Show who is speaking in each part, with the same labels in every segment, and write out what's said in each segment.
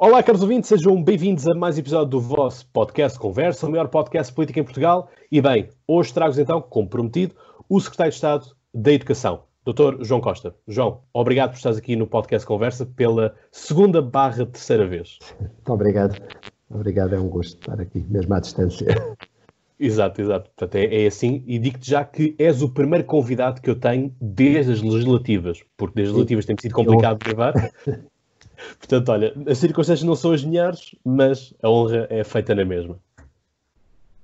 Speaker 1: Olá, caros ouvintes, sejam bem-vindos a mais um episódio do vosso podcast Conversa, o maior podcast político em Portugal. E bem, hoje trago-vos então, como prometido, o Secretário de Estado da Educação, Dr. João Costa. João, obrigado por estares aqui no podcast Conversa pela segunda barra terceira vez.
Speaker 2: Muito obrigado. Obrigado, é um gosto estar aqui, mesmo à distância.
Speaker 1: Exato, exato. Portanto, é, é assim. E digo-te já que és o primeiro convidado que eu tenho desde as legislativas, porque desde as legislativas tem sido complicado de gravar. Portanto, olha, as circunstâncias não são as melhores, mas a honra é feita na mesma.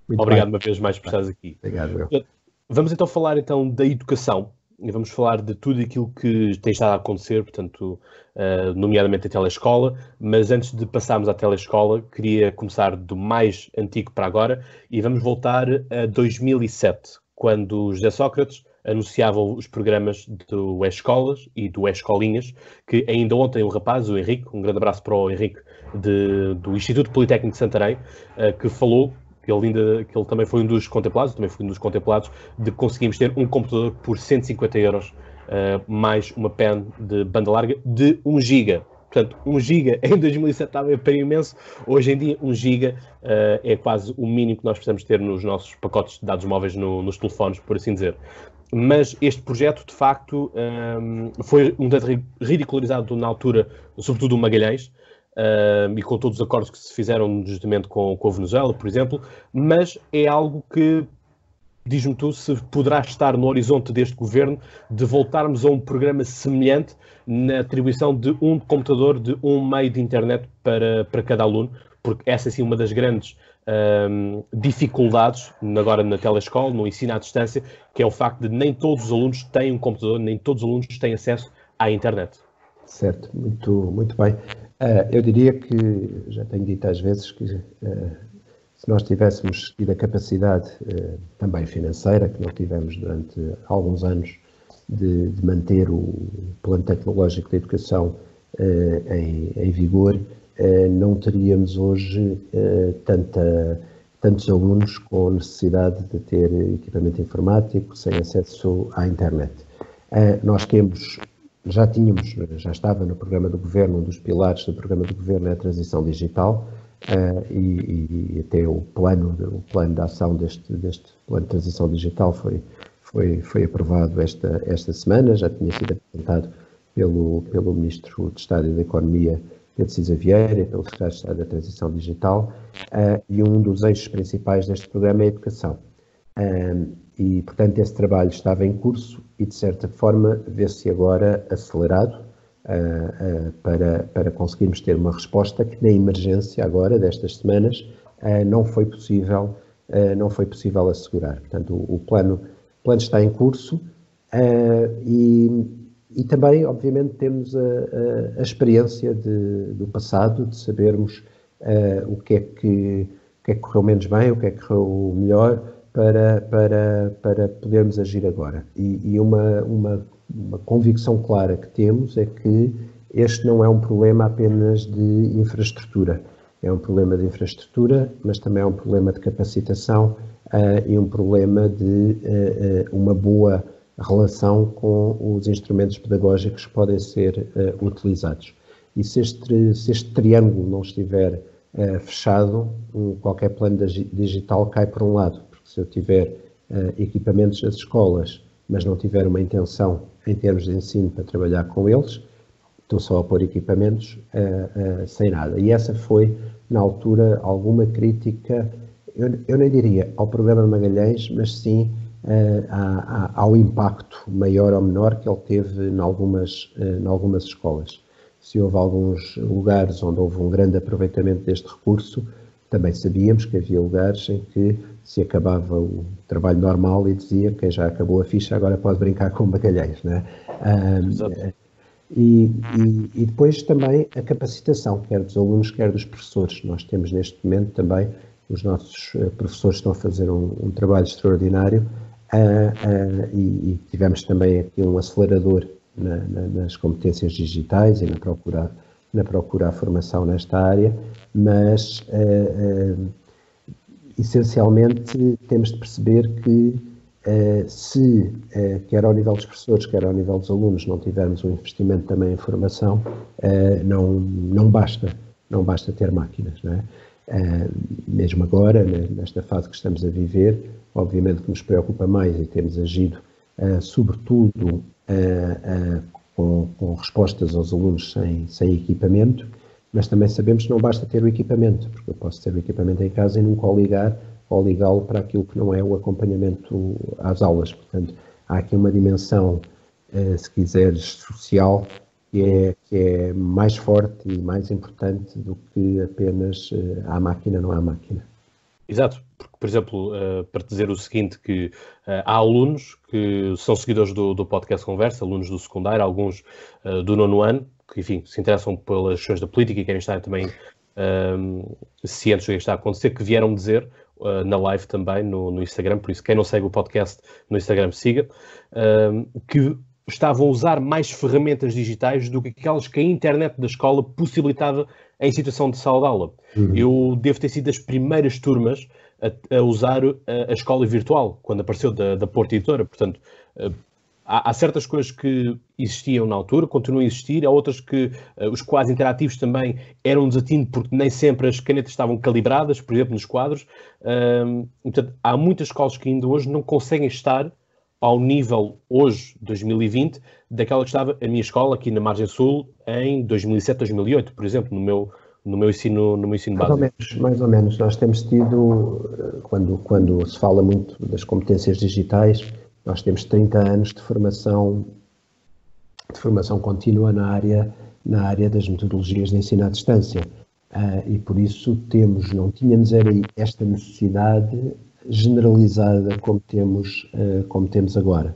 Speaker 1: Muito Obrigado bem. uma vez mais por estares aqui.
Speaker 2: Obrigado.
Speaker 1: Vamos então falar então da educação e vamos falar de tudo aquilo que tem estado a acontecer, portanto, uh, nomeadamente a telescola, mas antes de passarmos à telescola, queria começar do mais antigo para agora e vamos voltar a 2007, quando José Sócrates anunciavam os programas do Escolas e do Escolinhas, que ainda ontem o rapaz, o Henrique, um grande abraço para o Henrique, de, do Instituto Politécnico de Santarém, uh, que falou que ele, ainda, que ele também foi um dos contemplados, também foi um dos contemplados, de conseguirmos ter um computador por 150 euros, uh, mais uma pen de banda larga de 1 GB. Portanto, 1 GB em 2007 estava para imenso, hoje em dia 1 GB uh, é quase o mínimo que nós precisamos ter nos nossos pacotes de dados móveis no, nos telefones, por assim dizer mas este projeto, de facto, um, foi um tanto ridicularizado na altura, sobretudo o Magalhães, um, e com todos os acordos que se fizeram justamente com, com a Venezuela, por exemplo, mas é algo que, diz-me tu, se poderá estar no horizonte deste governo de voltarmos a um programa semelhante na atribuição de um computador, de um meio de internet para, para cada aluno, porque essa é sim uma das grandes um, dificuldades agora na telescola, no ensino à distância, que é o facto de nem todos os alunos têm um computador, nem todos os alunos têm acesso à internet.
Speaker 2: Certo, muito, muito bem. Uh, eu diria que, já tenho dito às vezes, que uh, se nós tivéssemos tido a capacidade uh, também financeira, que não tivemos durante alguns anos, de, de manter o plano tecnológico de educação em, em vigor, não teríamos hoje eh, tanta, tantos alunos com necessidade de ter equipamento informático sem acesso à internet. Eh, nós temos, já tínhamos, já estava no programa do governo, um dos pilares do programa do governo é a transição digital, e, e até o plano, o plano de ação deste, deste plano de transição digital foi, foi, foi aprovado esta, esta semana, já tinha sido apresentado pelo, pelo Ministro de Estado da Economia Pedro Cisa Vieira, pelo Secretário de Estado da Transição Digital, uh, e um dos eixos principais deste programa é a educação. E, portanto, esse trabalho estava em curso e, de certa forma, vê-se agora acelerado uh, uh, para, para conseguirmos ter uma resposta que, na emergência agora, destas semanas, não foi possível não foi possível assegurar. Portanto, o plano, o plano está em curso e e também, obviamente, temos a, a, a experiência de, do passado, de sabermos uh, o, que é que, o que é que correu menos bem, o que é que correu melhor, para, para, para podermos agir agora. E, e uma, uma, uma convicção clara que temos é que este não é um problema apenas de infraestrutura. É um problema de infraestrutura, mas também é um problema de capacitação uh, e um problema de uh, uma boa relação com os instrumentos pedagógicos que podem ser uh, utilizados. E se este, se este, triângulo não estiver uh, fechado, um, qualquer plano digital cai por um lado, porque se eu tiver uh, equipamentos nas escolas, mas não tiver uma intenção em termos de ensino para trabalhar com eles, estou só a pôr equipamentos sem nada. E essa foi, na altura, alguma crítica, eu, eu nem diria ao programa Magalhães, mas sim ao impacto maior ou menor que ele teve em algumas, uh, algumas escolas. Se houve alguns lugares onde houve um grande aproveitamento deste recurso, também sabíamos que havia lugares em que se acabava o trabalho normal e dizia quem já acabou a ficha agora pode brincar com bacalhais, né? Um, e, e, e, depois também a capacitação, quer dos alunos, quer dos professores. Nós temos neste momento também, os nossos eh, professores estão a fazer um, um trabalho extraordinário e, e, tivemos também aqui um acelerador na, na, nas competências digitais e na procura, na procura à formação nesta área, mas essencialmente temos de perceber que se, quer ao nível dos professores, quer ao nível dos alunos, não tivermos um investimento também em formação, não, não basta. não basta ter máquinas, não é? Uh, mesmo agora, né, nesta fase que estamos a viver, obviamente que nos preocupa mais e temos agido, uh, sobretudo, uh, com, com, respostas aos alunos sem, sem equipamento, mas também sabemos que não basta ter o equipamento, porque eu posso ter o equipamento em casa e nunca o ligar ou ligá-lo para aquilo que não é o acompanhamento às aulas. Portanto, há aqui uma dimensão, se quiseres, social que é, que é mais forte e mais importante do que apenas uh, há máquina, não há máquina.
Speaker 1: Exato, porque, por exemplo, uh, para dizer o seguinte, que uh, há alunos que são seguidores do, do, podcast Conversa, alunos do secundário, alguns uh, do nono ano, que, enfim, se interessam pelas questões da política e querem estar também cientes do que está a acontecer, que vieram dizer na live também no, no, Instagram, por isso quem não segue o podcast no Instagram siga, que estavam a usar mais ferramentas digitais do que aquelas que a internet da escola possibilitava em situação de sala de aula. Uhum. Eu devo ter sido das primeiras turmas a, a usar a, a, escola virtual, quando apareceu da, da Porta Editora. Portanto, uh, há, há, certas coisas que existiam na altura, continuam a existir, há outras que uh, os quadros interativos também eram um desatino, porque nem sempre as canetas estavam calibradas, por exemplo, nos quadros. Uh, portanto, há muitas escolas que ainda hoje não conseguem estar ao nível hoje, 2020, daquela que estava a minha escola aqui na Margem Sul em 2007, 2008, por exemplo, no meu, no meu ensino, no meu ensino
Speaker 2: mais
Speaker 1: básico.
Speaker 2: Ou menos, mais ou menos. Nós temos tido, quando, quando se fala muito das competências digitais, nós temos 30 anos de formação, de formação contínua na área, na área das metodologias de ensino à distância. Uh, e por isso temos, não tínhamos era esta necessidade generalizada como temos, uh, como temos agora.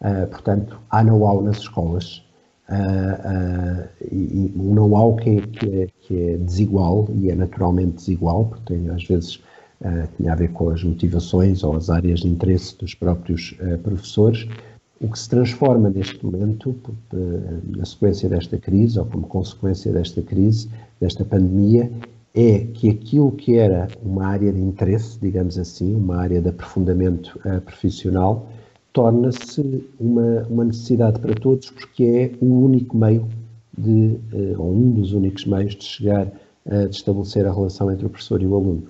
Speaker 2: Uh, portanto, há know-how nas escolas, uh, e, um know-how que, é, que, é, que, é, desigual, e é naturalmente desigual, porque tem, às vezes tinha a ver com as motivações ou as áreas de interesse dos próprios professores, o que se transforma neste momento, na sequência desta crise, ou como consequência desta crise, desta pandemia, é que aquilo que era uma área de interesse, digamos assim, uma área de aprofundamento uh, profissional, torna-se uma, uma necessidade para todos, porque é o único meio de, uh, ou um dos únicos meios de chegar, uh, estabelecer a relação entre o professor e o aluno.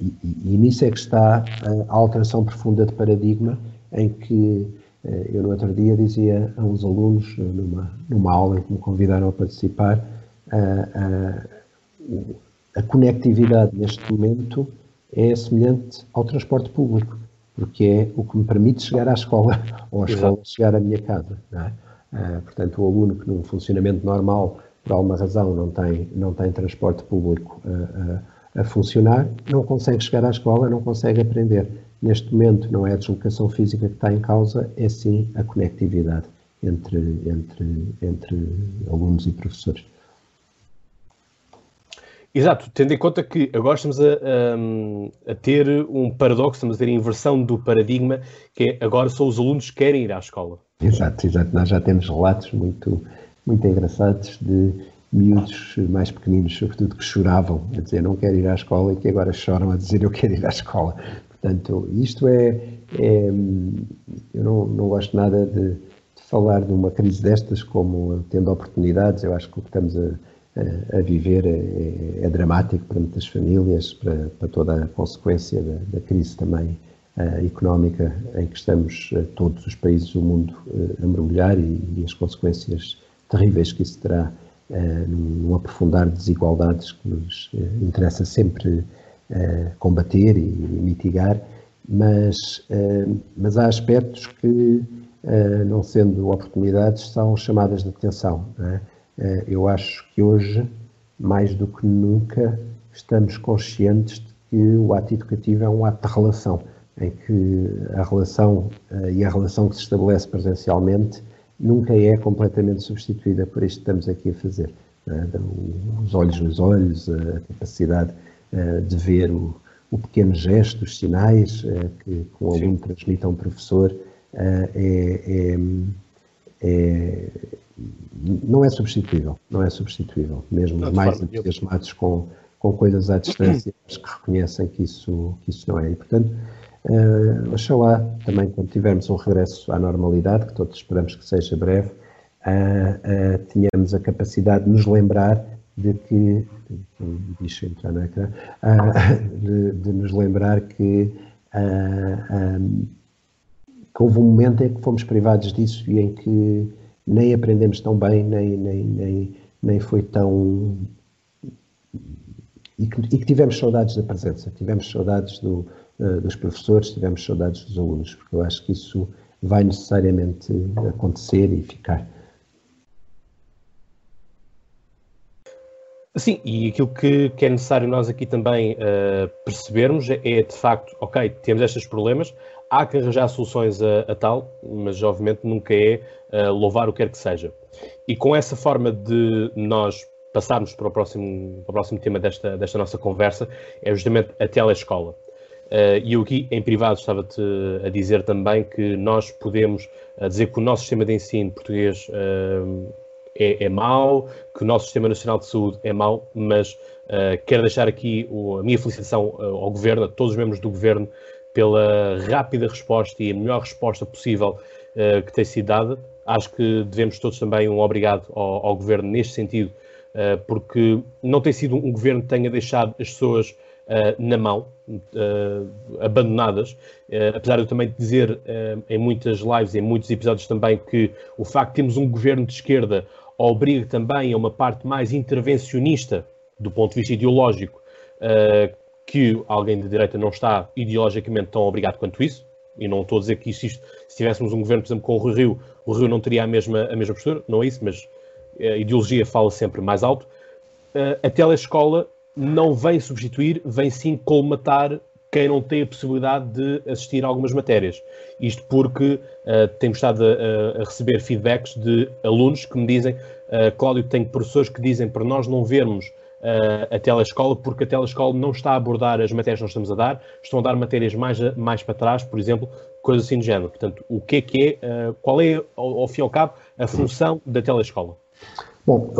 Speaker 2: E, e, nisso é que está a alteração profunda de paradigma, em que eu no outro dia dizia a uns alunos, numa, numa aula em que me convidaram a participar, a conectividade neste momento é semelhante ao transporte público, porque é o que me permite chegar à escola ou à escola chegar à minha casa. É? Uh, portanto, o aluno que num funcionamento normal, por alguma razão, não tem, não tem transporte público uh, uh, a funcionar, não consegue chegar à escola, não consegue aprender. Neste momento, não é a deslocação física que está em causa, é sim a conectividade entre, entre, entre alunos e professores.
Speaker 1: Exato, tendo em conta que agora estamos a, a, a, ter um paradoxo, estamos a ter a inversão do paradigma, que é agora só os alunos que querem ir à escola.
Speaker 2: Exato, exato. Nós já temos relatos muito, muito engraçados de miúdos mais pequeninos, sobretudo, que choravam a dizer não quero ir à escola e que agora choram a dizer eu quero ir à escola. Portanto, isto é. é eu não, não gosto nada de, de falar de uma crise destas como tendo oportunidades. Eu acho que o que estamos a a viver é, é, dramático para muitas famílias, para, para toda a consequência da, da crise também uh, económica em que estamos uh, todos os países do mundo uh, a mergulhar e, e, as consequências terríveis que isso terá num, aprofundar de desigualdades que nos interessa sempre combater e, e, mitigar, mas, mas há aspectos que, não sendo oportunidades, são chamadas de atenção. É? Eh, eu acho que hoje, mais do que nunca, estamos conscientes de que o ato educativo é um ato de relação, em que a relação eh, e a relação que se estabelece presencialmente nunca é completamente substituída por isto que estamos aqui a fazer. É? Os olhos nos olhos, a capacidade eh, de ver o, o pequeno gesto, os sinais que, que um aluno transmite a um professor, é, é, é, não é substituível, não é substituível. Mesmo não, mais entusiasmados com, com coisas à distância, que reconhecem que isso, que isso não é. E, portanto, uh, oxalá também quando tivermos um regresso à normalidade, que todos esperamos que seja breve, uh, uh, tenhamos a capacidade de nos lembrar de que, deixa entrar na ecrã, uh, de, de, nos lembrar que, um, que houve um momento em que fomos privados disso e em que nem aprendemos tão bem, nem, nem, nem, nem foi tão. E que, e que, tivemos saudades da presença, tivemos saudades do, uh, dos professores, tivemos saudades dos alunos, porque eu acho que isso vai necessariamente acontecer e ficar.
Speaker 1: Sim, e aquilo que, que, é necessário nós aqui também uh, percebermos é, é, de facto, ok, temos estes problemas, há que arranjar soluções a, a tal, mas obviamente nunca é uh, louvar o que quer que seja. E com essa forma de nós passarmos para o próximo, para o próximo tema desta, desta nossa conversa, é justamente a telescola. Uh, e eu aqui, em privado, estava-te a dizer também que nós podemos dizer que o nosso sistema de ensino português uh, é, é mau, que o nosso Sistema Nacional de Saúde é mau, mas uh, quero deixar aqui o, a minha felicitação ao Governo, a todos os membros do Governo, pela rápida resposta e a melhor resposta possível uh, que tem sido dada. Acho que devemos todos também um obrigado ao, ao Governo neste sentido, porque não tem sido um Governo que tenha deixado as pessoas na mão, abandonadas, apesar de eu também dizer em muitas lives em muitos episódios também que o facto de termos um governo de esquerda obriga também a uma parte mais intervencionista do ponto de vista ideológico, uh, que alguém de direita não está ideologicamente tão obrigado quanto isso, e não estou a dizer que isto, isto se tivéssemos um governo, por exemplo, com o Rio, o Rio não teria a mesma, a mesma postura, não é isso, mas a ideologia fala sempre mais alto. Uh, a telescola não vem substituir, vem sim colmatar quem não tem a possibilidade de assistir a algumas matérias. Isto porque uh, temos estado a, a, receber feedbacks de alunos que me dizem, uh, Cláudio, tenho professores que dizem para nós não vermos uh, a telescola porque a telescola não está a abordar as matérias que nós estamos a dar, estão a dar matérias mais, mais para trás, por exemplo, coisas assim do género. Portanto, o que é que é, qual é, ao, ao fim e ao cabo, a função da telescola?
Speaker 2: Bom,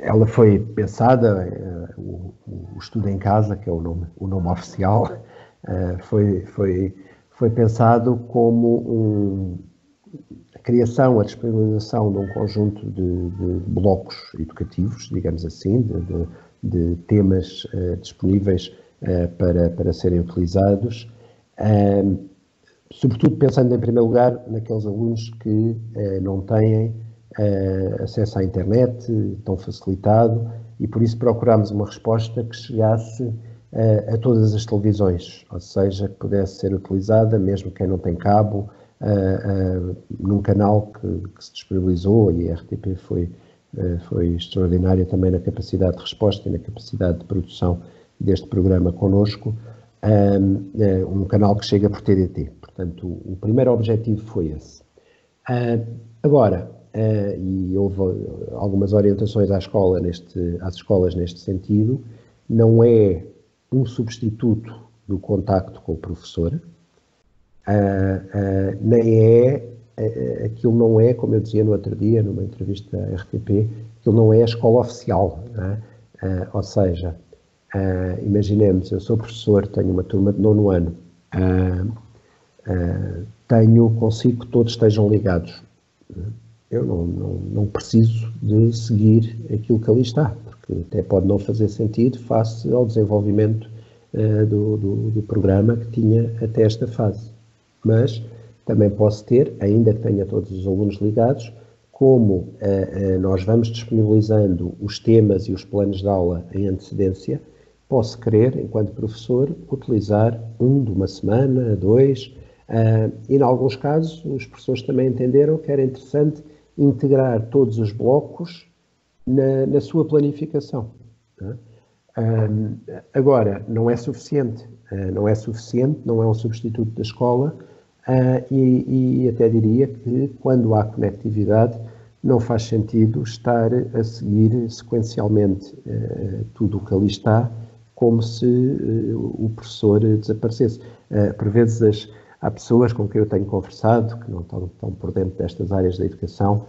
Speaker 2: ela foi pensada, o, o, estudo em casa, que é o nome, o nome oficial, foi, foi foi pensado como um, criação, a disponibilização de um conjunto de, de blocos educativos, digamos assim, de, de, de temas uh, disponíveis uh, para, para serem utilizados, uh, sobretudo pensando em primeiro lugar naqueles alunos que não têm acesso à internet tão facilitado e por isso procuramos uma resposta que chegasse a todas as televisões, ou seja, que pudesse ser utilizada, mesmo quem não tem cabo, num canal que, que, se disponibilizou e a RTP foi, foi extraordinária também na capacidade de resposta e na capacidade de produção deste programa connosco, um canal que chega por TDT. Portanto, o, primeiro objetivo foi esse. Agora, e houve algumas orientações à escola neste, às escolas neste sentido, não é um substituto do contacto com o professor, uh, uh, nem é, uh, aquilo não é, como eu dizia no outro dia, numa entrevista à RTP, aquilo não é a escola oficial, é? ou seja, imaginemos, eu sou professor, tenho uma turma de nono ano, tenho, consigo que todos estejam ligados. Eu não, não, não preciso de seguir aquilo que ali está, que até pode não fazer sentido face ao desenvolvimento do, do, do, programa que tinha até esta fase. Mas também posso ter, ainda que tenha todos os alunos ligados, como uh, uh, nós vamos disponibilizando os temas e os planos de aula em antecedência, posso querer, enquanto professor, utilizar um de uma semana, dois, e em alguns casos os professores também entenderam que era interessante integrar todos os blocos na, na sua planificação. Um, agora, não é suficiente, uh, não é suficiente, não é um substituto da escola uh, e, e, até diria que quando há conectividade não faz sentido estar a seguir sequencialmente uh, tudo o que ali está como se o professor desaparecesse. por vezes as, há pessoas com quem eu tenho conversado que não estão, estão por dentro destas áreas da educação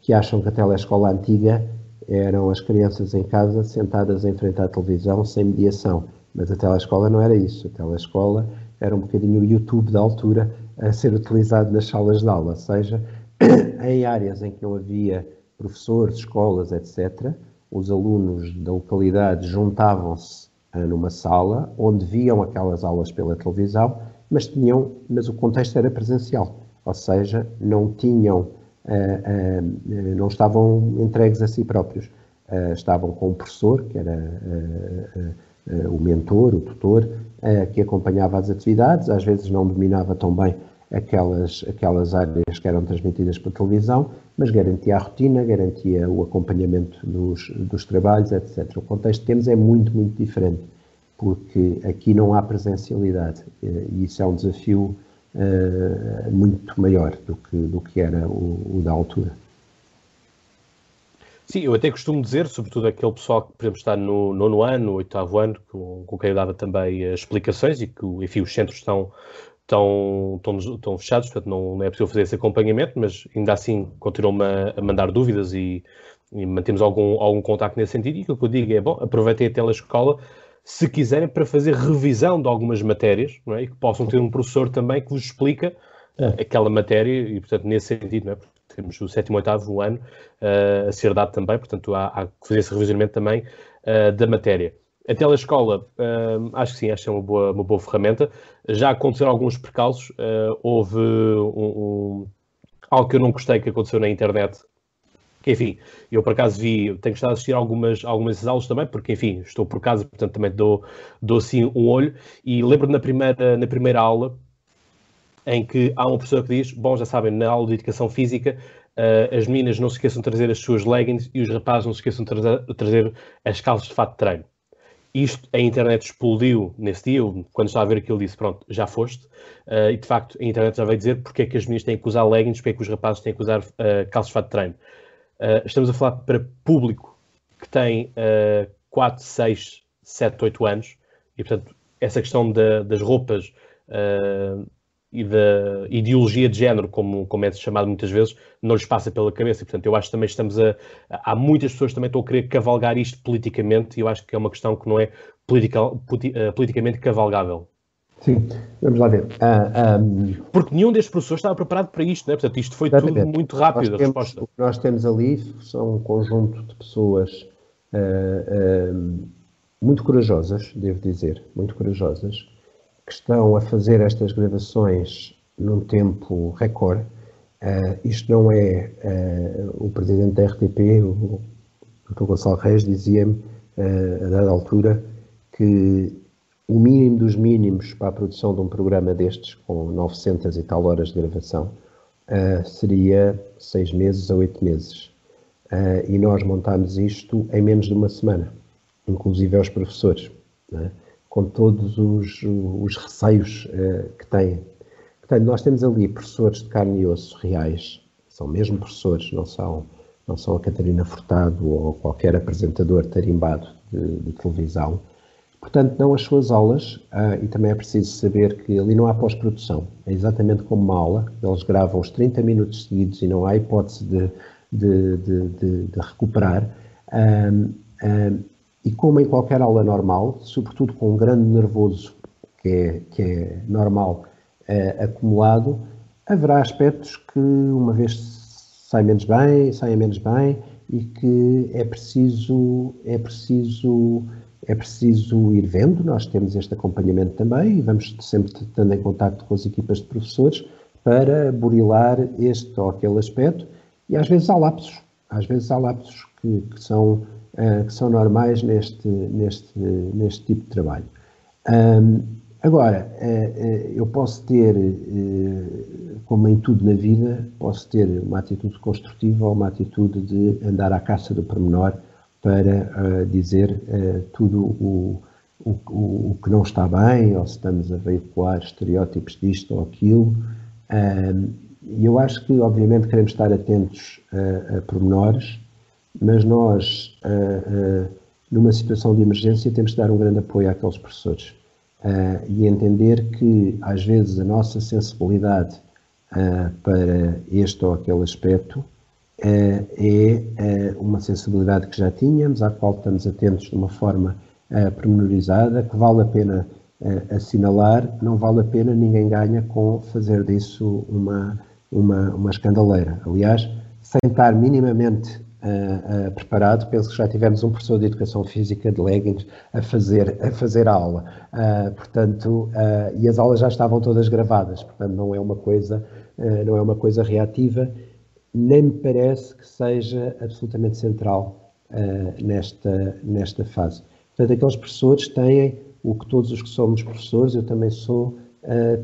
Speaker 2: que acham que a telescola antiga eram as crianças em casa sentadas em frente à televisão sem mediação. Mas a telescola não era isso. A telescola era um bocadinho o YouTube da altura a ser utilizado nas salas de aula, seja, em áreas em que não havia professores, escolas, etc., os alunos da localidade juntavam-se numa sala onde viam aquelas aulas pela televisão, mas tinham, mas o contexto era presencial, ou seja, não tinham, não estavam entregues a si próprios, estavam com o professor, que era o mentor, o tutor, que acompanhava as atividades, às vezes não dominava tão bem aquelas, aquelas áreas que eram transmitidas pela televisão, mas garantia a rotina, garantia o acompanhamento dos, dos trabalhos, etc. O contexto que temos é muito, muito diferente, porque aqui não há presencialidade e isso é um desafio uh, muito maior do que, do que era o, o da altura.
Speaker 1: Sim, eu até costumo dizer, sobretudo aquele pessoal que, por exemplo, está no nono ano, oitavo ano, com, com quem eu dava também explicações e que, enfim, os centros estão, estão, estão, estão fechados, portanto não, não, é possível fazer esse acompanhamento, mas ainda assim continuam-me a, a, mandar dúvidas e, e, mantemos algum, algum contacto nesse sentido. E o que eu digo é, bom, aproveitem a telescola se quiserem para fazer revisão de algumas matérias é? e que possam ter um professor também que vos explica é. aquela matéria e, portanto, nesse sentido, não é? Temos o sétimo, oitavo ano uh, a ser dado também, portanto há, há que fazer esse revisionamento também uh, da matéria. A telescola, uh, acho que sim, acho que é uma boa, uma boa ferramenta. Já aconteceram alguns percalços. Houve um, um, algo que eu não gostei que aconteceu na internet. Que, enfim, eu por acaso vi, tenho estado a assistir algumas, algumas aulas também, porque, enfim, estou por casa, portanto também dou, dou assim um olho. E lembro na primeira, na primeira aula em que há uma pessoa que diz: Bom, já sabem, na aula de educação física, uh, as meninas não se esqueçam de trazer as suas leggings e os rapazes não se esqueçam de trazer, de trazer as calças de fato de treino isto, a internet explodiu nesse dia, quando estava a ver aquilo disse, pronto, já foste, uh, e de facto a internet já veio dizer porque é que as meninas têm que usar leggings, porque é que os rapazes têm que usar uh, calças de fato de treino. Estamos a falar para público que tem uh, 4, 6, 7, 8 anos, e portanto essa questão de, das roupas uh, e da ideologia de género, como, como é chamado muitas vezes, não lhes passa pela cabeça. E, portanto, eu acho que também estamos a. Há muitas pessoas que também estão a querer cavalgar isto politicamente, e eu acho que é uma questão que não é eh, politicamente cavalgável.
Speaker 2: Sim, vamos lá ver. Uh,
Speaker 1: ah, um... Porque nenhum destes professores estava preparado para isto, né? portanto, isto foi tudo muito rápido,
Speaker 2: nós
Speaker 1: a resposta.
Speaker 2: o que nós temos ali são um conjunto de pessoas uh, uh, muito corajosas, devo dizer, muito corajosas, que estão a fazer estas gravações num tempo recorde. Uh, isto não é uh, o presidente da RTP, o Dr. Gonçalo Reis, dizia-me uh, a dada altura que o mínimo dos mínimos para a produção de um programa destes, com 900 e tal horas de gravação, seria seis meses a oito meses. e nós montámos isto em menos de uma semana, inclusive aos professores. É? Com todos os, os receios uh, que têm. Portanto, nós temos ali professores de carne e osso reais, são mesmo professores, não são, não são a Catarina Furtado ou qualquer apresentador tarimbado de, de televisão. Portanto, dão as suas aulas uh, e também é preciso saber que ali não há pós-produção. É exatamente como uma aula, eles gravam os 30 minutos seguidos e não há hipótese de, de, de, recuperar. Um, um, e como em qualquer aula normal, sobretudo com um grande nervoso que é, que é normal é, acumulado, haverá aspectos que uma vez saem menos bem, saem menos bem e que é preciso, é preciso, é preciso ir vendo. Nós temos este acompanhamento também e vamos sempre estando em contato com as equipas de professores para burilar este ou aquele aspecto e às vezes há lapsos, às vezes há lapsos que, que são que são normais neste, neste, neste tipo de trabalho. Agora, uh, eu posso ter, como em tudo na vida, posso ter uma atitude construtiva ou uma atitude de andar à caça do pormenor para dizer tudo o, o, o, que não está bem, ou se estamos a veicular estereótipos disto ou aquilo. E eu acho que, obviamente, queremos estar atentos a, a pormenores, mas nós, uh, uh, numa situação de emergência, temos de dar um grande apoio àqueles professores uh, e entender que, às vezes, a nossa sensibilidade para este ou aquele aspecto é uma sensibilidade que já tínhamos, à qual estamos atentos de uma forma pormenorizada, que vale a pena assinalar, não vale a pena, ninguém ganha com fazer disso uma, uma, uma escandaleira. Aliás, sem estar minimamente uh, preparado, penso que já tivemos um professor de Educação Física de leggings a fazer a, fazer a aula. Uh, portanto, e as aulas já estavam todas gravadas, portanto não é uma coisa, não é uma coisa reativa, nem me parece que seja absolutamente central nesta, nesta fase. Portanto, aqueles professores têm o que todos os que somos professores, eu também sou,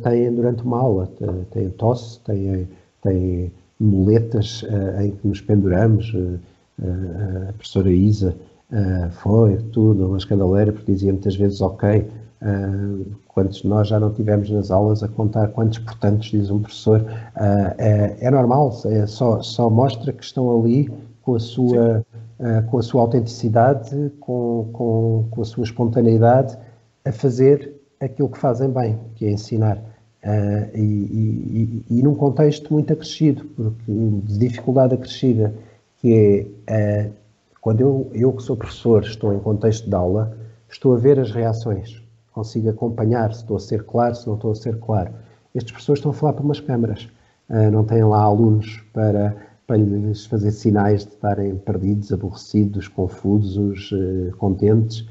Speaker 2: têm durante uma aula, têm tosse, têm, têm muletas uh, em que nos penduramos. Uh, a professora Isa foi tudo uma escandaleira, porque dizia muitas vezes, ok, quantos de nós já não tivemos nas aulas a contar quantos portantos diz um professor. É, é, normal, é, só, só mostra que estão ali com a sua, com a sua autenticidade, com, com, com a sua espontaneidade, a fazer aquilo que fazem bem, que é ensinar. Uh, e, e, e, num contexto muito acrescido, porque, de dificuldade acrescida, que é uh, quando eu, eu que sou professor estou em contexto de aula, estou a ver as reações, consigo acompanhar se estou a ser claro, se não estou a ser claro. Estes professores estão a falar para umas câmaras, uh, não têm lá alunos para, para lhes fazer sinais de estarem perdidos, aborrecidos, confusos, contentes,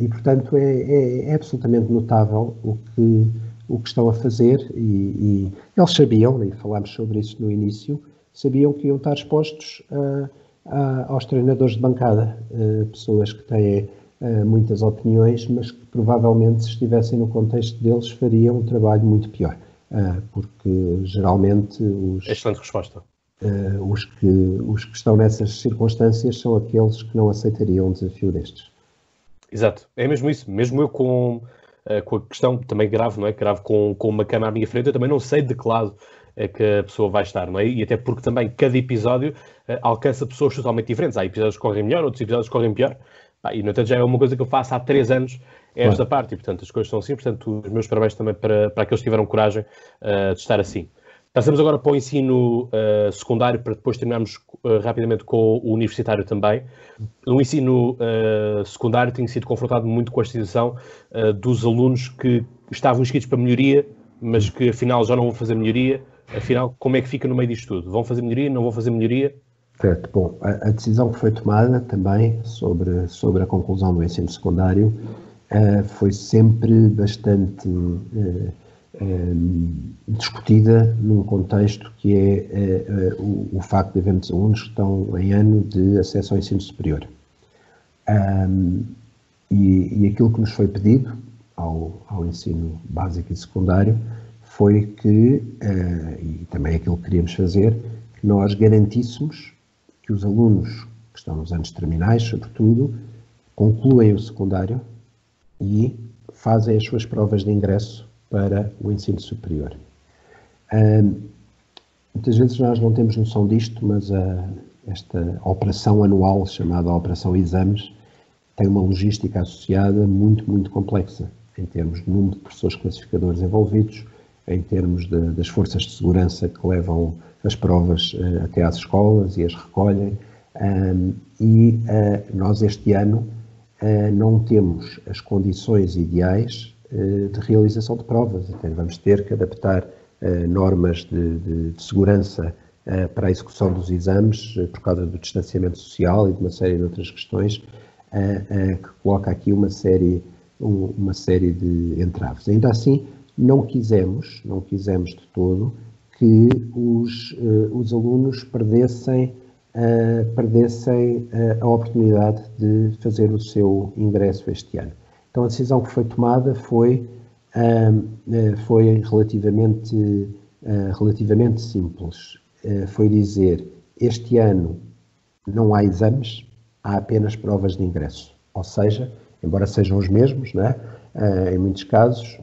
Speaker 2: e portanto é, é, é absolutamente notável o que o que estão a fazer e, e eles sabiam, e falámos sobre isso no início, sabiam que iam estar expostos uh, uh, aos treinadores de bancada, uh, pessoas que têm muitas opiniões, mas que provavelmente se estivessem no contexto deles fariam um trabalho muito pior, porque geralmente os...
Speaker 1: Excelente resposta.
Speaker 2: os, que, os que estão nessas circunstâncias são aqueles que não aceitariam um desafio destes.
Speaker 1: Exato, é mesmo isso. Mesmo eu com com a questão também grave, não é? Grave com, com uma cama à minha frente, eu também não sei de que lado que a pessoa vai estar, não é? E até porque também cada episódio uh, alcança pessoas totalmente diferentes. Há episódios que correm melhor, outros episódios que correm pior. Ah, e, no entanto, já é uma coisa que eu faço há três anos, é esta parte, e portanto as coisas são assim. Portanto, os meus parabéns também para, para aqueles que tiveram coragem uh, de estar assim. Passamos agora para o ensino uh, secundário, para depois terminarmos uh, rapidamente com o universitário também. No ensino secundário tenho sido confrontado muito com a situação dos alunos que estavam inscritos para melhoria, mas que afinal já não vão fazer melhoria. Afinal, como é que fica no meio disto tudo? Vão fazer melhoria, não vão fazer melhoria?
Speaker 2: Certo. Bom, a, a decisão que foi tomada também sobre, sobre a conclusão do ensino secundário foi sempre bastante Ehm, discutida num contexto que é, o, o, facto de havermos alunos que estão em ano de acesso ao ensino superior. Um, e, e, aquilo que nos foi pedido ao, ao ensino básico e secundário foi que, uh, e também aquilo que queríamos fazer, que nós garantíssemos que os alunos que estão nos anos terminais, sobretudo, concluem o secundário e fazem as suas provas de ingresso para o ensino superior. Muitas vezes nós não temos noção disto, mas a, esta operação anual, chamada Operação Exames, tem uma logística associada muito, muito complexa, em termos de número de professores classificadores envolvidos, em termos de, das forças de segurança que levam as provas uh, até às escolas e as recolhem. E uh, nós, este ano, uh, não temos as condições ideais eh, de realização de provas. Então, vamos ter que adaptar eh, normas de, de, de segurança eh, para a execução dos exames, por causa do distanciamento social e de uma série de outras questões, que coloca aqui uma série, uma série de entraves. Ainda assim, não quisemos, não quisemos de todo, que os, os alunos perdessem, perdessem a oportunidade de fazer o seu ingresso este ano. Então a decisão que foi tomada foi, uh, foi relativamente, uh, relativamente simples. Uh, foi dizer, este ano não há exames, há apenas provas de ingresso. Ou seja, embora sejam os mesmos, né, em muitos casos,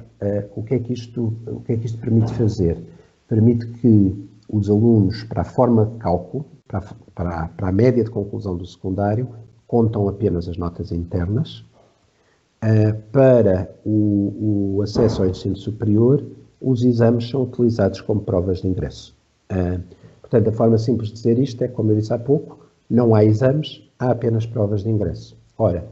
Speaker 2: o, que é que isto, o que é que isto permite fazer? Permite que os alunos, para a forma de cálculo, para, para, para a média de conclusão do secundário, contam apenas as notas internas, Uh, para o, o, acesso ao ensino superior, os exames são utilizados como provas de ingresso. Uh, portanto, a forma simples de dizer isto é, como eu disse há pouco, não há exames, há apenas provas de ingresso. Ora,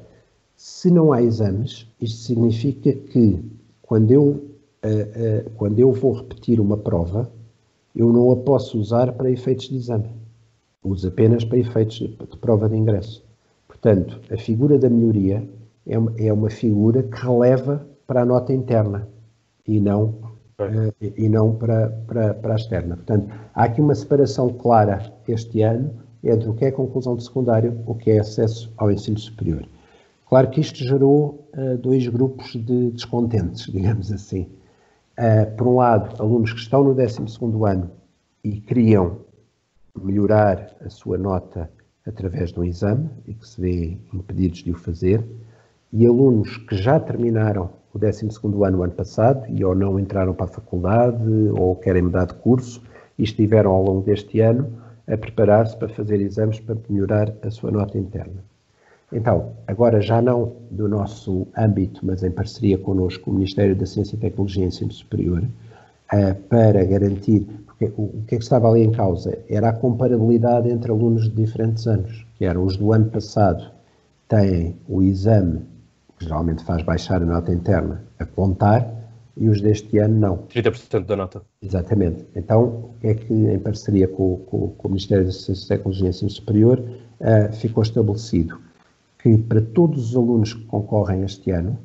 Speaker 2: se não há exames, isto significa que quando eu, uh, quando eu vou repetir uma prova, eu não a posso usar para efeitos de exame. usa apenas para efeitos de, prova de ingresso. Portanto, a figura da melhoria é uma, é uma figura que releva para a nota interna e não, uh, e não para, para, para a externa. Portanto, há aqui uma separação clara este ano entre o que é conclusão de secundário, o que é acesso ao ensino superior. Claro que isto gerou uh, dois grupos de descontentes, digamos assim. Uh, por um lado, alunos que estão no 12 ano e queriam melhorar a sua nota através de um exame e que se vê impedidos de o fazer, e alunos que já terminaram o 12 ano ano passado e ou não entraram para a faculdade ou querem mudar de curso e estiveram ao longo deste ano a preparar-se para fazer exames para melhorar a sua nota interna. Então, agora já não do nosso âmbito, mas em parceria connosco, o Ministério da Ciência, Tecnologia e Ensino Superior, uh, para garantir, porque o, que é que estava ali em causa? Era a comparabilidade entre alunos de diferentes anos, que eram os do ano passado têm o exame, que geralmente faz baixar a nota interna, a contar, e os deste ano não.
Speaker 1: 30% da nota.
Speaker 2: Exatamente. Então, o que é que, em parceria com, com, com o Ministério da Ciência, Tecnologia e Ensino Superior, uh, ficou estabelecido? Que para todos os alunos que concorrem este ano,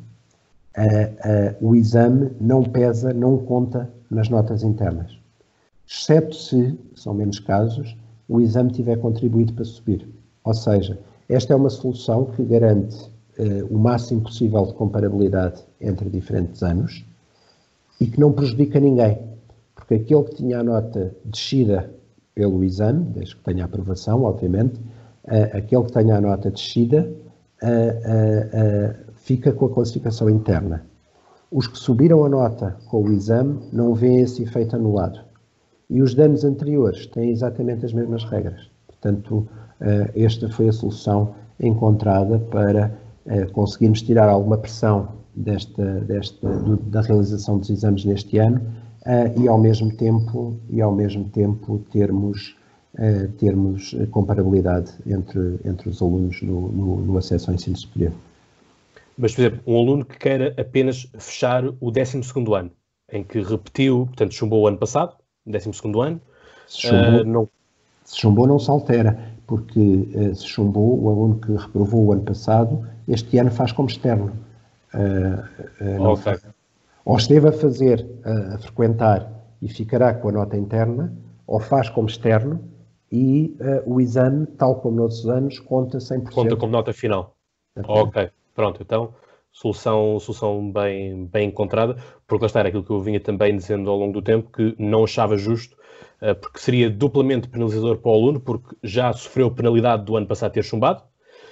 Speaker 2: uh, uh, o exame não pesa, não conta nas notas internas. Exceto se, são menos casos, o exame tiver contribuído para subir. Ou seja, esta é uma solução que garante o máximo possível de comparabilidade entre diferentes anos, e que não prejudica ninguém, porque aquele que tinha a nota descida pelo exame, desde que tenha aprovação, obviamente, uh, aquele que tenha a nota descida uh, fica com a classificação interna. Os que subiram a nota com o exame não veem esse efeito anulado. E os danos anteriores têm exatamente as mesmas regras. Portanto, esta foi a solução encontrada para conseguirmos tirar alguma pressão desta, desta, da realização dos exames neste ano e ao mesmo tempo e ao mesmo tempo termos uh, termos comparabilidade entre entre os alunos no, no, no, acesso ao ensino superior.
Speaker 1: Mas, por exemplo, um aluno que queira apenas fechar o 12 ano, em que repetiu, portanto, chumbou o ano passado, 12 ano,
Speaker 2: se chumbou, uh, não... se chumbou não se altera, porque se chumbou, o aluno que reprovou o ano passado, este ano faz como externo. Uh, uh, okay. Ou esteve a fazer, a frequentar e ficará com a nota interna, ou faz como externo e o exame, tal como noutros anos, conta 100%.
Speaker 1: Conta como nota final. Ok, pronto, então solução, solução bem, bem encontrada, porque lá está, era aquilo que eu vinha também dizendo ao longo do tempo, que não achava justo, porque seria duplamente penalizador para o aluno, porque já sofreu penalidade do ano passado ter chumbado,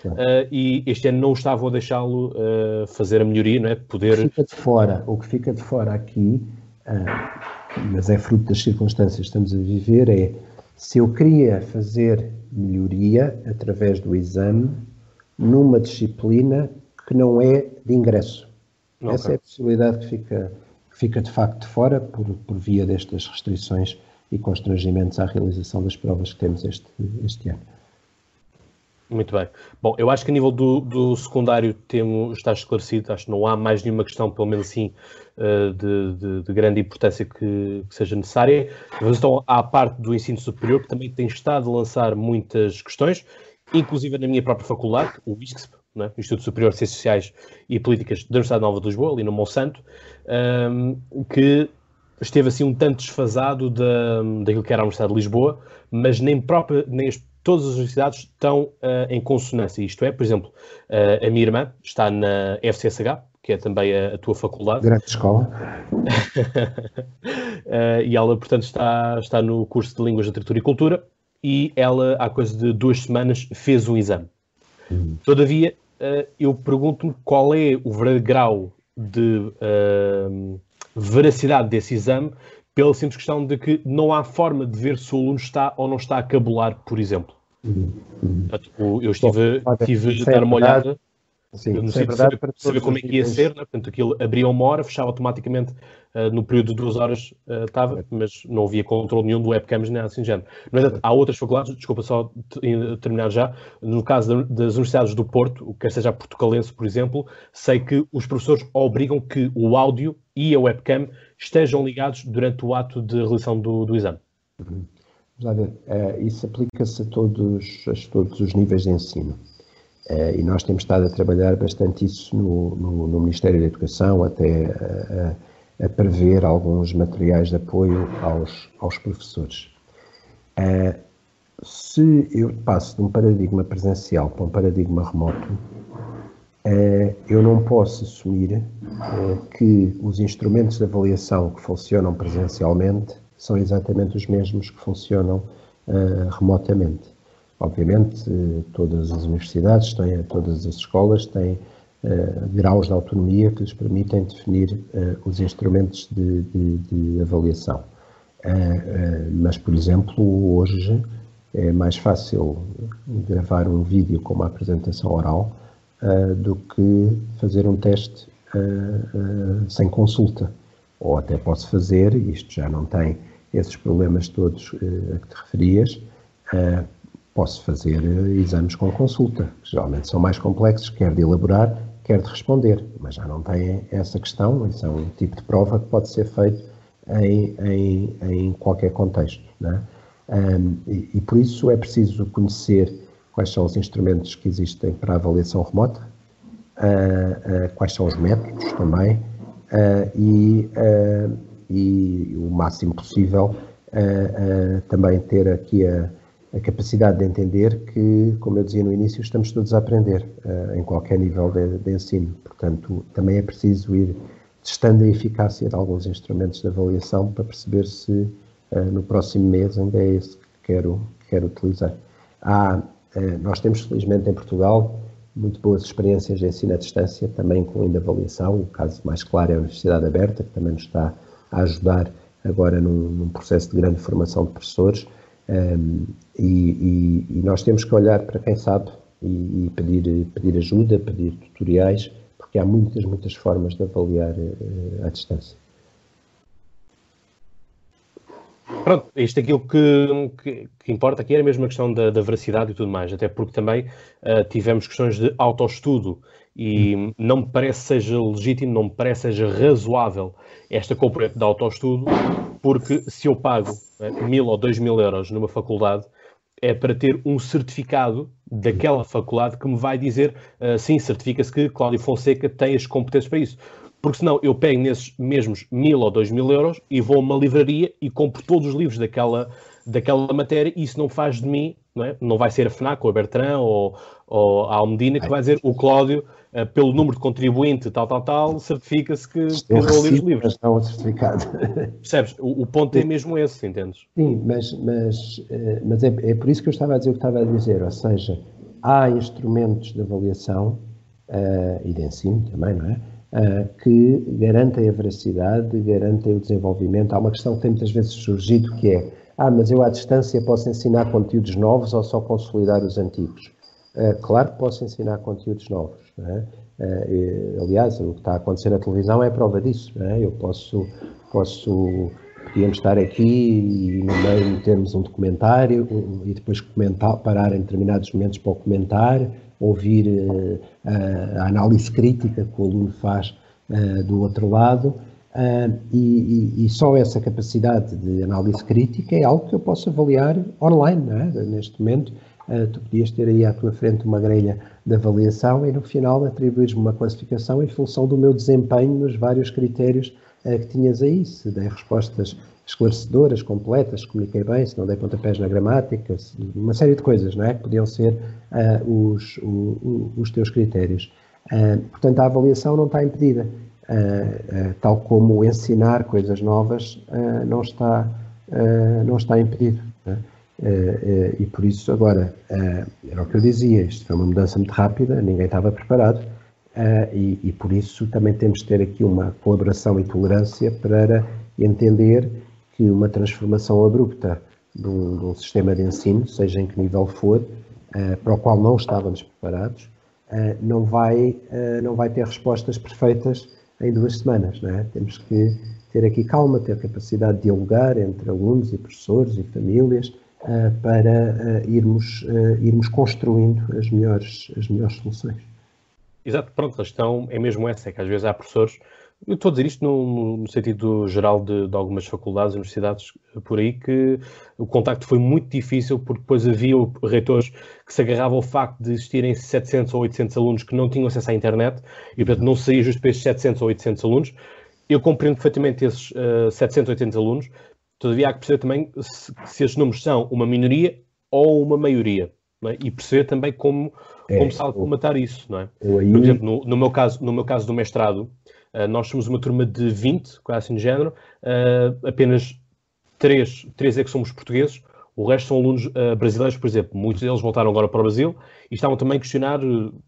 Speaker 1: Uh, e este ano não estavam a deixá-lo uh, fazer a melhoria, não é?
Speaker 2: Poder... O que fica de fora, o que fica de fora aqui, uh, mas é fruto das circunstâncias que estamos a viver, é se eu queria fazer melhoria através do exame numa disciplina que não é de ingresso. Okay. Essa é a possibilidade que fica, que fica de facto de fora por, por via destas restrições e constrangimentos à realização das provas que temos este, este ano.
Speaker 1: Muito bem. Bom, eu acho que a nível do, do secundário temos, está esclarecido, acho que não há mais nenhuma questão, pelo menos assim, eh, de, de, de grande importância que, que, seja necessária. Vamos então à parte do ensino superior, que também tem estado a lançar muitas questões, inclusive na minha própria faculdade, o ISCSP, é? Instituto Superior de Ciências Sociais e Políticas da Universidade Nova de Lisboa, ali no Monsanto, um, ehm, que esteve assim um tanto desfasado da, daquilo que era a Universidade de Lisboa, mas nem, própria, nem as todas as universidades estão uh, em consonância. Isto é, por exemplo, uh, a minha irmã está na FCSH, que é também a, a tua faculdade.
Speaker 2: Grande escola.
Speaker 1: uh, e ela, portanto, está, está no curso de Línguas, Literatura e Cultura e ela, há coisa de duas semanas, fez um exame. Hum. Todavia, eu pergunto-me qual é o grau de veracidade desse exame pela simples questão de que não há forma de ver se o aluno está ou não está a cabular, por exemplo. Uhum. eu estive, estive a dar uma olhada. Sim, sei é saber, saber como é que ia ser, né? portanto aquilo abria uma hora, fechava automaticamente uh, no período de duas horas uh, estava, é. mas não havia controle nenhum do webcams nem nada assim género. No entanto, há outras faculdades, desculpa só terminar já, no caso das universidades do Porto, quer seja a portucalense, por exemplo, sei que os professores obrigam que o áudio e a webcam estejam ligados durante o ato de realização do, do exame.
Speaker 2: Uhum. Vamos lá ver, isso aplica-se a todos, a todos os níveis de ensino. Uh, e nós temos estado a trabalhar bastante isso no, no, no Ministério da Educação, até a, a, prever alguns materiais de apoio aos, aos professores. Uh, se eu passo de um paradigma presencial para um paradigma remoto, uh, eu não posso assumir que os instrumentos de avaliação que funcionam presencialmente são exatamente os mesmos que funcionam remotamente. Obviamente, todas as universidades têm, todas as escolas têm graus de autonomia que lhes permitem definir os instrumentos de, de, de avaliação. Mas, por exemplo, hoje é mais fácil gravar um vídeo com uma apresentação oral do que fazer um teste sem consulta. Ou até posso fazer, isto já não tem esses problemas todos a que te referias, posso fazer exames com consulta, que geralmente são mais complexos, quer de elaborar, quer de responder, mas já não têm essa questão, isso é um tipo de prova que pode ser feito em, em, em qualquer contexto. É? Um, e, e, por isso é preciso conhecer quais são os instrumentos que existem para avaliação remota, uh, uh, quais são os métodos também, uh, e, e o máximo possível também ter aqui a a capacidade de entender que, como eu dizia no início, estamos todos a aprender em qualquer nível de, de, ensino. Portanto, também é preciso ir testando a eficácia de alguns instrumentos de avaliação para perceber se no próximo mês ainda é esse que quero, quero utilizar. Há, nós temos, felizmente, em Portugal, muito boas experiências de ensino à distância, também incluindo avaliação. O caso mais claro é a Universidade Aberta, que também nos está a ajudar agora num, num processo de grande formação de professores. Um, e, e, e, nós temos que olhar para quem sabe e, e, pedir, pedir ajuda, pedir tutoriais, porque há muitas, muitas formas de avaliar uh, à distância.
Speaker 1: Pronto, isto é aquilo que, que, que, importa aqui era mesmo a questão da, da, veracidade e tudo mais, até porque também uh, tivemos questões de autoestudo e não me parece seja legítimo, não me parece seja razoável esta componente de autoestudo, porque se eu pago né, mil ou dois mil euros numa faculdade, é para ter um certificado daquela faculdade que me vai dizer, uh, sim, certifica-se que Cláudio Fonseca tem as competências para isso. Porque senão eu pego nesses mesmos mil ou dois mil euros e vou a uma livraria e compro todos os livros daquela, daquela matéria e isso não faz de mim, não, é? não vai ser a FNAC ou a Bertrand ou, ou a Almedina que vai dizer o Cláudio uh, pelo número de contribuinte, tal, tal, tal, certifica-se que, que
Speaker 2: leu os livros. Não o certificado.
Speaker 1: Percebes? O, o, ponto é mesmo esse, entendes?
Speaker 2: Sim, mas, mas, uh, mas é, é, por isso que eu estava a dizer o que estava a dizer, ou seja, há instrumentos de avaliação uh, e de ensino também, não é? Que garantem a veracidade, garantem o desenvolvimento. Há uma questão que tem muitas vezes surgido que é ah, mas eu à distância posso ensinar conteúdos novos ou só consolidar os antigos? Uh, claro que posso ensinar conteúdos novos. É? Uh, aliás, o que está a acontecer na televisão é prova disso. É? Eu posso, posso, podíamos estar aqui e no meio metermos um documentário e depois comentar, parar em determinados momentos para o comentar, ouvir uh, a análise crítica que o aluno faz do outro lado. Uh, e, e, só essa capacidade de análise crítica é algo que eu posso avaliar online, é? neste momento. Tu podias ter aí à tua frente uma grelha de avaliação e no final atribuires-me uma classificação em função do meu desempenho nos vários critérios que tinhas aí. Se dei respostas esclarecedoras, completas, comuniquei bem, se não dei pontapés na gramática, uma série de coisas, não é? Podiam ser os, o, os teus critérios. portanto, a avaliação não está impedida. Uh, tal como ensinar coisas novas uh, não, está, não está impedido. Né? e por isso, agora, era o que eu dizia, isto foi uma mudança muito rápida, ninguém estava preparado, e, e, por isso também temos de ter aqui uma colaboração e tolerância para entender que uma transformação abrupta de um, de um sistema de ensino, seja em que nível for, para o qual não estávamos preparados, não, vai, não vai ter respostas perfeitas em duas semanas. Não é? Temos que ter aqui calma, ter capacidade de dialogar entre alunos e professores e famílias uh, para uh, irmos, uh, irmos construindo as melhores, as melhores soluções.
Speaker 1: Exato, pronto, a questão é mesmo essa, é que às vezes há professores Eu estou a dizer isto no, no sentido geral de, de, algumas faculdades, universidades por aí, que o contacto foi muito difícil, porque depois havia reitores que se agarravam ao facto de existirem 700 ou 800 alunos que não tinham acesso à internet e, portanto, não saía justo para esses 700 ou 800 alunos. Eu compreendo perfeitamente esses uh, 700 ou 800 alunos, todavia há que perceber também se, se esses números são uma minoria ou uma maioria, é? e perceber também como, é, como se matar isso. Não é? Por exemplo, no, no, meu caso, no meu caso do mestrado, Uh, nós somos uma turma de 20, quase assim de género, uh, apenas 3, 3 é que somos portugueses, o resto são alunos uh, brasileiros, por exemplo. Muitos deles voltaram agora para o Brasil e estavam também a questionar,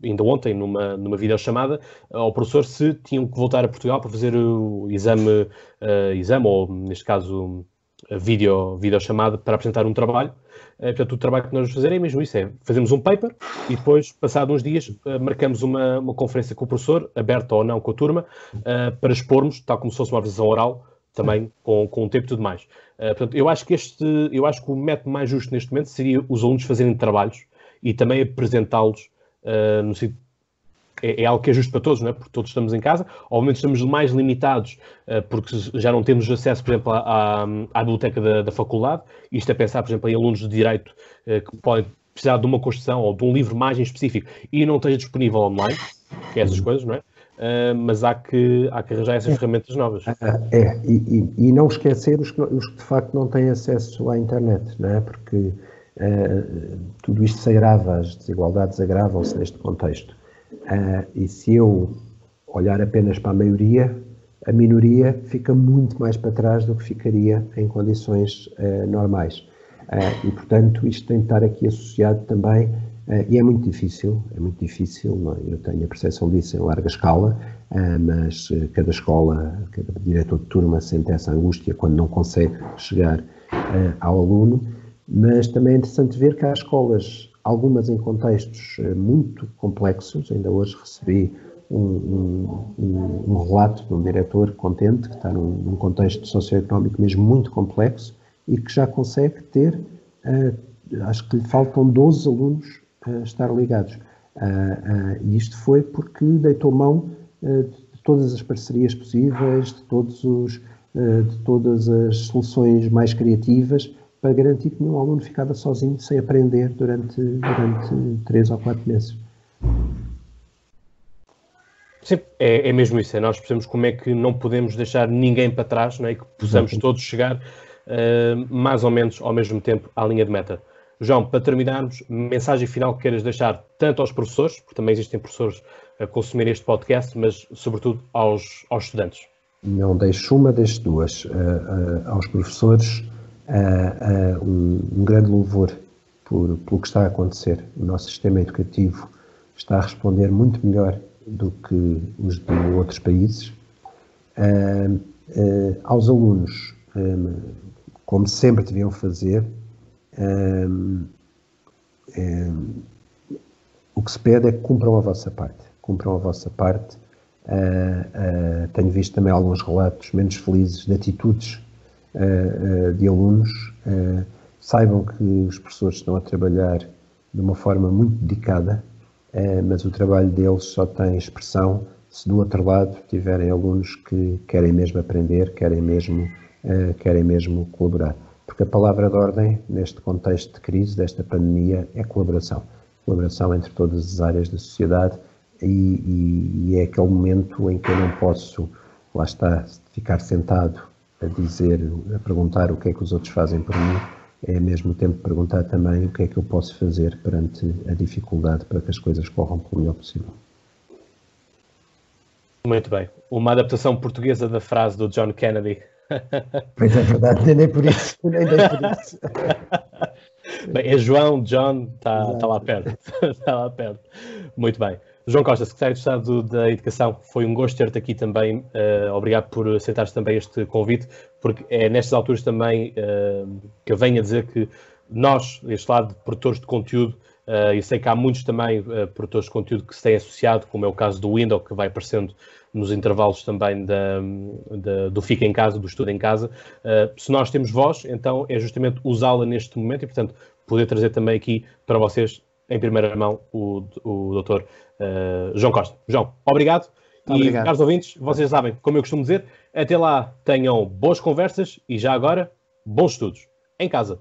Speaker 1: ainda ontem, numa, numa videochamada, ao professor se tinham que voltar a Portugal para fazer o exame, exame ou, neste caso, vídeo, videochamada para apresentar um trabalho. Uh, portanto, o trabalho que nós vamos fazer é mesmo isso, é fazemos um paper e depois, passados uns dias, uh, marcamos uma, uma conferência com o professor, aberta ou não com a turma, uh, para expormos, tal como se fosse uma apresentação oral, também com, com o tempo e tudo mais. portanto, eu acho que este, eu acho que o método mais justo neste momento seria os alunos fazerem trabalhos e também apresentá-los no sentido é, é, algo que é justo para todos, não é? porque todos estamos em casa. Obviamente estamos mais limitados uh, porque já não temos acesso, por exemplo, à, à biblioteca da, da, faculdade. Isto é pensar, por exemplo, em alunos de direito uh, que podem precisar de uma construção ou de um livro mais em específico e não esteja disponível online, que é essas uhum. coisas, não é? Uh, mas há que, há que arranjar essas é. ferramentas novas.
Speaker 2: É, e, e, e, não esquecer os que, os que de facto não têm acesso à internet, não é? Porque uh, tudo isto se agrava, as desigualdades agravam-se neste contexto. Uh, e se eu olhar apenas para a maioria, a minoria fica muito mais para trás do que ficaria em condições uh, normais. Uh, e, portanto, isto tem de estar aqui associado também, e é muito difícil, é muito difícil, é? eu tenho a percepção disso em larga escala, mas cada escola, cada diretor de turma sente essa angústia quando não consegue chegar ao aluno, mas também é interessante ver que há escolas algumas em contextos eh, muito complexos. Ainda hoje recebi um, um, um, relato de um diretor contente que está num, num, contexto socioeconómico mesmo muito complexo e que já consegue ter, uh, acho que lhe faltam 12 alunos a estar ligados. Uh, uh, e isto foi porque deitou mão de todas as parcerias possíveis, de, todos os, de todas as soluções mais criativas para garantir que nenhum aluno ficava sozinho sem aprender durante, durante três ou quatro meses.
Speaker 1: Sim, é, é, mesmo isso. É nós percebemos como é que não podemos deixar ninguém para trás não é? que possamos todos chegar uh, mais ou menos ao mesmo tempo à linha de meta. João, para terminarmos, mensagem final que queiras deixar tanto aos professores, porque também existem professores a consumir este podcast, mas sobretudo aos, aos estudantes.
Speaker 2: Não deixo uma, deixo duas. Uh, uh, aos professores, uh, um, um, grande louvor por, pelo que está a acontecer. O nosso sistema educativo está a responder muito melhor do que os de outros países. Uh, uh, aos alunos, um, como sempre deviam fazer, um, o que se pede é que cumpram a vossa parte. Cumpram a vossa parte. Uh, tenho visto também alguns relatos menos felizes de atitudes de alunos eh, saibam que os professores estão a trabalhar de uma forma muito dedicada, mas o trabalho deles só tem expressão se do outro lado tiverem alunos que querem mesmo aprender, querem mesmo, querem mesmo colaborar. Porque a palavra de ordem, neste contexto de crise, desta pandemia, é colaboração. Colaboração entre todas as áreas da sociedade e, e, e é aquele momento em que eu não posso, lá está, ficar sentado a dizer, a perguntar o que é que os outros fazem por mim, é ao mesmo tempo perguntar também o que é que eu posso fazer perante a dificuldade para que as coisas corram pelo melhor possível.
Speaker 1: Muito bem. Uma adaptação portuguesa da frase do John Kennedy.
Speaker 2: Pois é verdade, nem por isso. Nem, nem por isso.
Speaker 1: Bem, é João, John, está tá lá perto. Está lá perto. Muito bem. João Costa, Secretário de Estado da Educação, foi um gosto ter-te aqui também. Uh, obrigado por aceitar também este convite, porque é nestas alturas também uh, que eu venho a dizer que nós, este lado produtores de conteúdo, uh, e sei que há muitos também uh, produtores de conteúdo que se têm associado, como é o caso do Window, que vai aparecendo nos intervalos também da, da, do Fica em Casa, do Estudo em Casa. se nós temos voz, então é justamente usá-la neste momento e, portanto, poder trazer também aqui para vocês, em primeira mão, o, o doutor uh, João Costa. João, obrigado e, caros ouvintes, vocês sabem, como eu costumo dizer, até lá tenham boas conversas e já agora, bons estudos. Em casa.